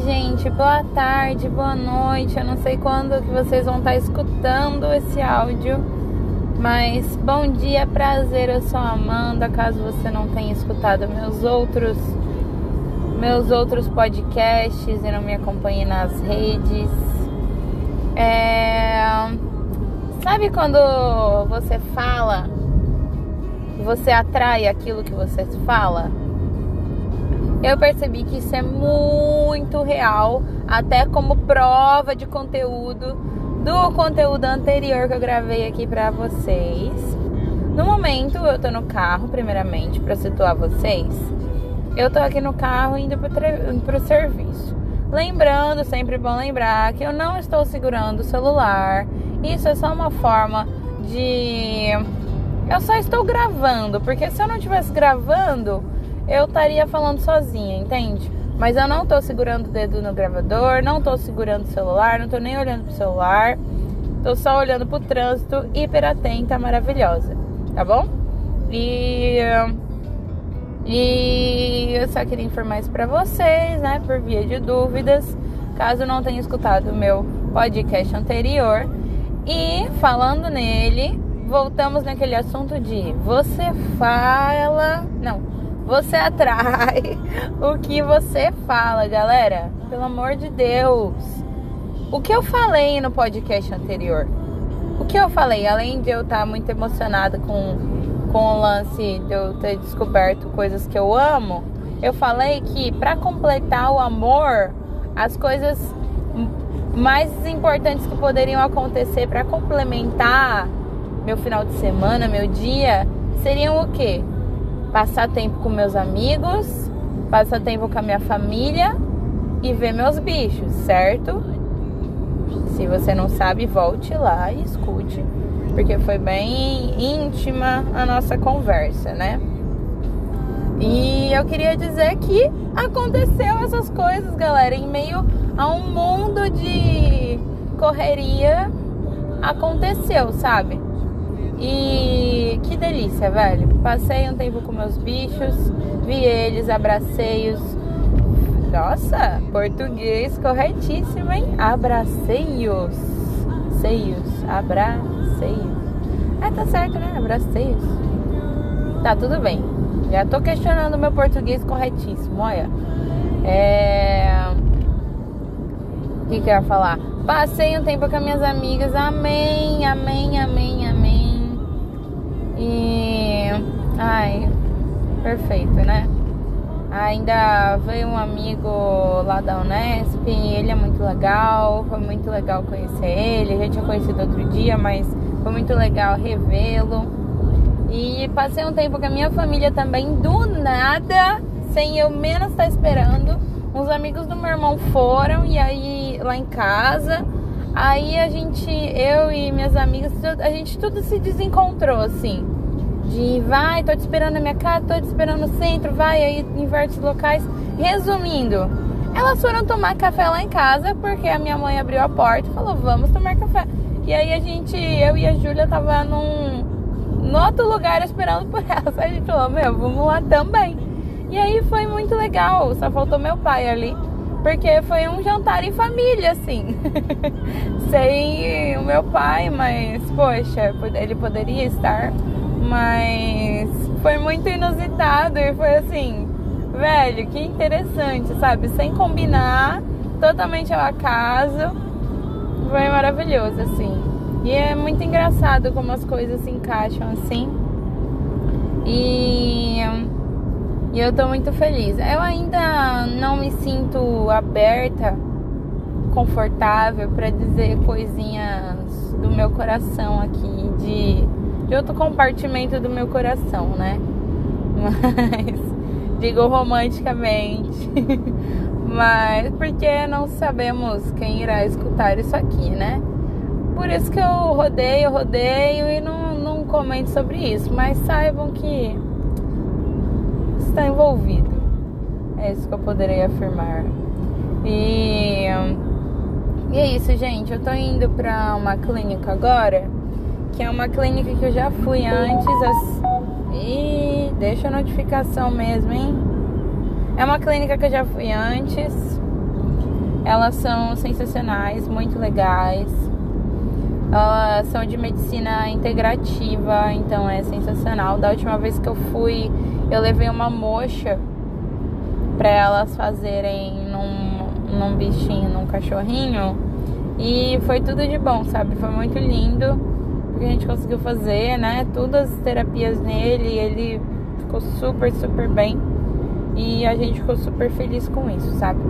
gente. Boa tarde, boa noite. Eu não sei quando que vocês vão estar escutando esse áudio, mas bom dia, prazer. Eu sou a Amanda. Caso você não tenha escutado meus outros meus outros podcasts e não me acompanhe nas redes, é... sabe quando você fala, você atrai aquilo que você fala? Eu percebi que isso é muito real, até como prova de conteúdo do conteúdo anterior que eu gravei aqui para vocês. No momento, eu tô no carro, primeiramente, para situar vocês. Eu tô aqui no carro indo pro, o serviço. Lembrando, sempre bom lembrar que eu não estou segurando o celular. Isso é só uma forma de. Eu só estou gravando, porque se eu não estivesse gravando, eu estaria falando sozinha, entende? Mas eu não tô segurando o dedo no gravador, não tô segurando o celular, não tô nem olhando pro celular. Tô só olhando pro trânsito, hiper atenta, maravilhosa, tá bom? E e eu só queria informar isso para vocês, né, por via de dúvidas, caso não tenha escutado o meu podcast anterior. E falando nele, voltamos naquele assunto de você fala, não, você atrai o que você fala, galera. Pelo amor de Deus. O que eu falei no podcast anterior? O que eu falei, além de eu estar muito emocionada com, com o lance de eu ter descoberto coisas que eu amo, eu falei que para completar o amor, as coisas mais importantes que poderiam acontecer para complementar meu final de semana, meu dia, seriam o quê? Passar tempo com meus amigos, passar tempo com a minha família e ver meus bichos, certo? Se você não sabe, volte lá e escute, porque foi bem íntima a nossa conversa, né? E eu queria dizer que aconteceu essas coisas, galera, em meio a um mundo de correria aconteceu, sabe? E que delícia, velho. Passei um tempo com meus bichos, vi eles, abracei-os. Nossa, português corretíssimo, hein? Abracei-os. Seios, abracei-os. É, tá certo, né? Abracei-os. Tá, tudo bem. Já tô questionando meu português corretíssimo, olha. É. O que, que eu ia falar? Passei um tempo com as minhas amigas. Amém, amém, amém. E. Ai, perfeito, né? Ainda veio um amigo lá da Unesp, ele é muito legal, foi muito legal conhecer ele. Já tinha conhecido outro dia, mas foi muito legal revê-lo. E passei um tempo com a minha família também, do nada, sem eu menos estar esperando. Uns amigos do meu irmão foram, e aí lá em casa Aí a gente, eu e minhas amigas, a gente tudo se desencontrou assim. De vai, tô te esperando na minha casa, tô te esperando no centro, vai, aí inverte locais. Resumindo, elas foram tomar café lá em casa porque a minha mãe abriu a porta e falou: vamos tomar café. E aí a gente, eu e a Júlia tava num, outro lugar esperando por elas. A gente falou: meu, vamos lá também. E aí foi muito legal, só faltou meu pai ali. Porque foi um jantar em família, assim. Sem o meu pai, mas, poxa, ele poderia estar. Mas foi muito inusitado e foi assim, velho, que interessante, sabe? Sem combinar, totalmente ao acaso. Foi maravilhoso, assim. E é muito engraçado como as coisas se encaixam assim. E e eu tô muito feliz. Eu ainda não me sinto aberta, confortável para dizer coisinhas do meu coração aqui, de, outro compartimento do meu coração, né? Mas digo romanticamente. Mas porque não sabemos quem irá escutar isso aqui, né? Por isso que eu rodeio, rodeio e não, não comento sobre isso. Mas saibam que está envolvido. É isso que eu poderia afirmar. E, e é isso, gente. Eu tô indo pra uma clínica agora, que é uma clínica que eu já fui antes. As... E deixa a notificação mesmo, hein? É uma clínica que eu já fui antes. Elas são sensacionais, muito legais. Elas são de medicina integrativa, então é sensacional. Da última vez que eu fui, eu levei uma mocha para elas fazerem num, num bichinho, num cachorrinho. E foi tudo de bom, sabe? Foi muito lindo. Porque a gente conseguiu fazer, né? Todas as terapias nele. Ele ficou super, super bem. E a gente ficou super feliz com isso, sabe?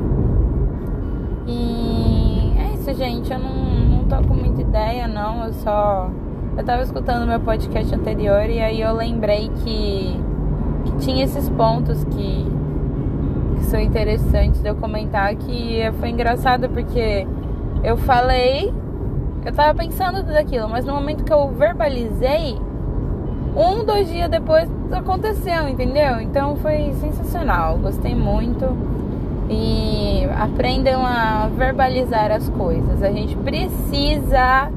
E é isso, gente. Eu não, não tô com muita ideia, não. Eu só. Eu tava escutando meu podcast anterior e aí eu lembrei que, que tinha esses pontos que, que são interessantes de eu comentar. Que foi engraçado porque eu falei, eu tava pensando tudo aquilo, mas no momento que eu verbalizei, um, dois dias depois aconteceu, entendeu? Então foi sensacional, gostei muito. E aprendam a verbalizar as coisas. A gente precisa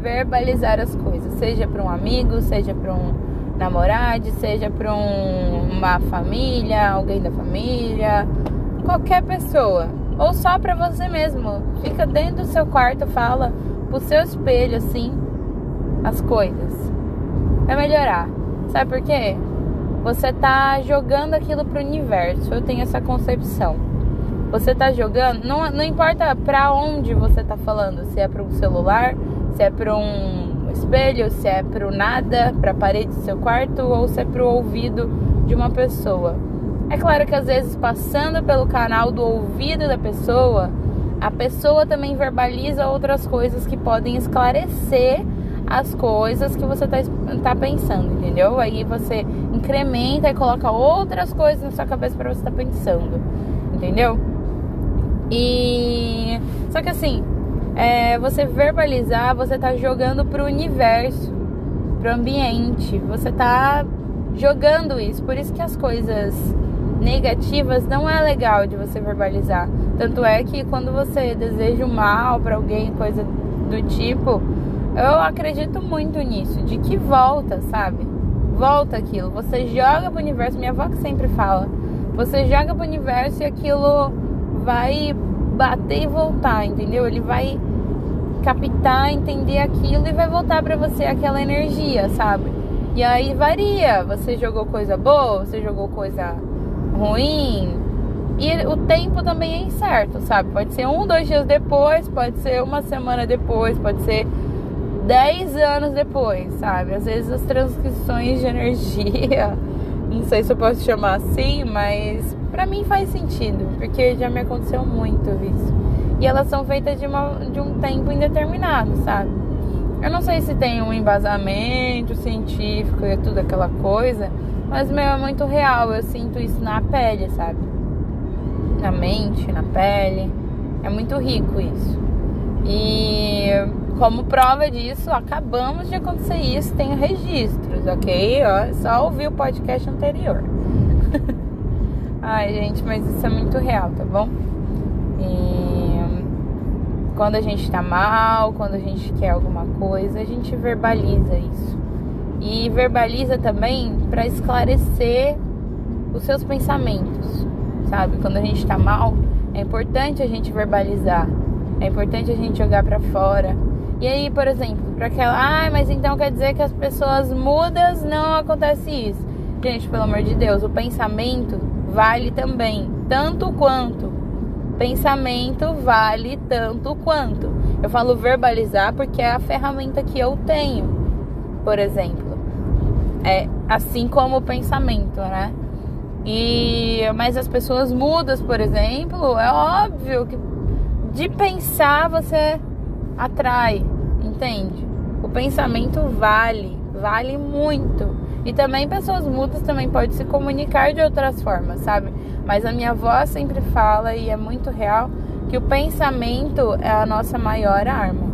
verbalizar as coisas, seja para um amigo, seja para um namorado, seja para um, uma família, alguém da família, qualquer pessoa, ou só para você mesmo. Fica dentro do seu quarto, fala pro seu espelho assim as coisas. Vai melhorar. Sabe por quê? Você tá jogando aquilo pro universo. Eu tenho essa concepção. Você tá jogando, não, não importa para onde você tá falando, se é para um celular, se é para um espelho, se é para o nada, para a parede do seu quarto ou se é para o ouvido de uma pessoa. É claro que às vezes passando pelo canal do ouvido da pessoa, a pessoa também verbaliza outras coisas que podem esclarecer as coisas que você está tá pensando, entendeu? Aí você incrementa e coloca outras coisas na sua cabeça para você estar tá pensando, entendeu? E só que assim, é, você verbalizar, você está jogando pro universo, pro ambiente, você está jogando isso. Por isso que as coisas negativas não é legal de você verbalizar. Tanto é que quando você deseja o mal para alguém, coisa do tipo, eu acredito muito nisso, de que volta, sabe? Volta aquilo. Você joga pro universo, minha avó que sempre fala. Você joga pro universo e aquilo vai bater e voltar, entendeu? Ele vai captar, entender aquilo e vai voltar para você aquela energia, sabe? E aí varia. Você jogou coisa boa, você jogou coisa ruim. E o tempo também é incerto, sabe? Pode ser um, dois dias depois, pode ser uma semana depois, pode ser dez anos depois, sabe? Às vezes as transcrições de energia, não sei se eu posso chamar assim, mas pra mim faz sentido, porque já me aconteceu muito isso. E elas são feitas de, uma, de um tempo indeterminado, sabe? Eu não sei se tem um embasamento científico e tudo aquela coisa, mas meu é muito real, eu sinto isso na pele, sabe? Na mente, na pele. É muito rico isso. E como prova disso, acabamos de acontecer isso, tenho registros, ok? Ó, só ouvir o podcast anterior. Ai, gente, mas isso é muito real, tá bom? E quando a gente tá mal, quando a gente quer alguma coisa, a gente verbaliza isso e verbaliza também para esclarecer os seus pensamentos, sabe? Quando a gente tá mal, é importante a gente verbalizar, é importante a gente jogar para fora. E aí, por exemplo, para aquela, ah, mas então quer dizer que as pessoas mudas não acontece isso. Gente, pelo amor de Deus, o pensamento vale também, tanto quanto. Pensamento vale tanto quanto. Eu falo verbalizar porque é a ferramenta que eu tenho, por exemplo. É assim como o pensamento, né? E mas as pessoas mudas, por exemplo, é óbvio que de pensar você atrai, entende? O pensamento vale, vale muito. E também pessoas mudas também podem se comunicar de outras formas, sabe? Mas a minha avó sempre fala e é muito real que o pensamento é a nossa maior arma.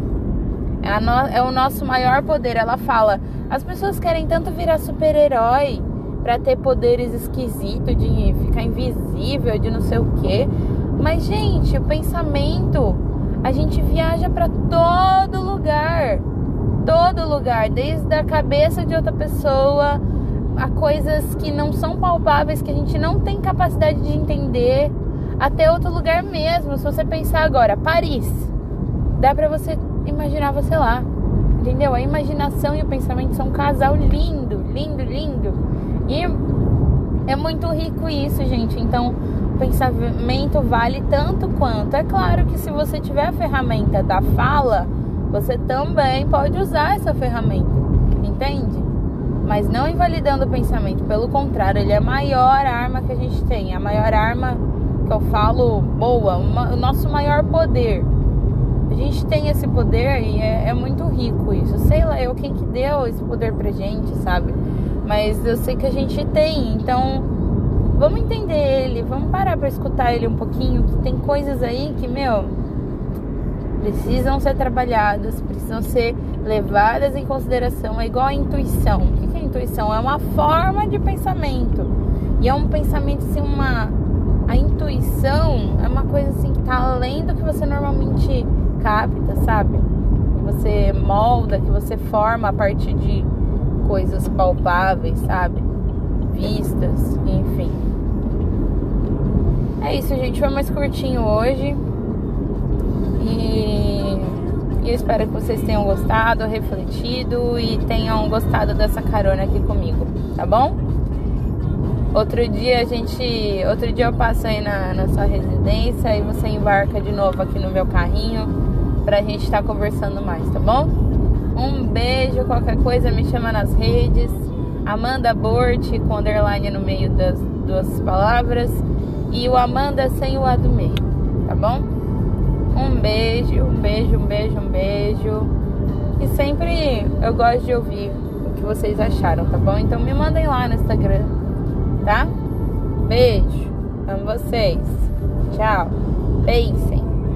É, no, é o nosso maior poder. Ela fala: as pessoas querem tanto virar super-herói para ter poderes esquisitos, de ficar invisível, de não sei o quê. Mas, gente, o pensamento, a gente viaja para todo lugar. Todo lugar, desde a cabeça de outra pessoa a coisas que não são palpáveis, que a gente não tem capacidade de entender, até outro lugar mesmo. Se você pensar agora, Paris, dá pra você imaginar você lá. Entendeu? A imaginação e o pensamento são um casal lindo, lindo, lindo. E é muito rico isso, gente. Então, o pensamento vale tanto quanto. É claro que se você tiver a ferramenta da fala, você também pode usar essa ferramenta. Entende? Mas não invalidando o pensamento. Pelo contrário, ele é a maior arma que a gente tem. A maior arma que eu falo boa, uma, o nosso maior poder. A gente tem esse poder e é, é, muito rico isso. Sei lá, eu quem que deu esse poder pra gente, sabe? Mas eu sei que a gente tem, então vamos entender ele, vamos parar pra escutar ele um pouquinho, que tem coisas aí que, meu, precisam ser trabalhadas, precisam ser levadas em consideração. É igual a intuição. O que é intuição? É uma forma de pensamento. E é um pensamento assim, uma a intuição é uma coisa assim que tá além do que você normalmente capta, sabe? Que você molda, que você forma a partir de coisas palpáveis, sabe? Vistas, enfim. É isso, gente. Foi mais curtinho hoje. Espero que vocês tenham gostado, refletido e tenham gostado dessa carona aqui comigo, tá bom? Outro dia a gente. Outro dia eu passo aí na, na sua residência e você embarca de novo aqui no meu carrinho pra gente estar tá conversando mais, tá bom? Um beijo, qualquer coisa me chama nas redes. Amanda Bort com underline no meio das duas palavras. E o Amanda sem o A do meio, tá bom? Um beijo, um beijo, um beijo, um beijo. E sempre eu gosto de ouvir o que vocês acharam, tá bom? Então me mandem lá no Instagram tá? Beijo. Amo vocês. Tchau. Beijos.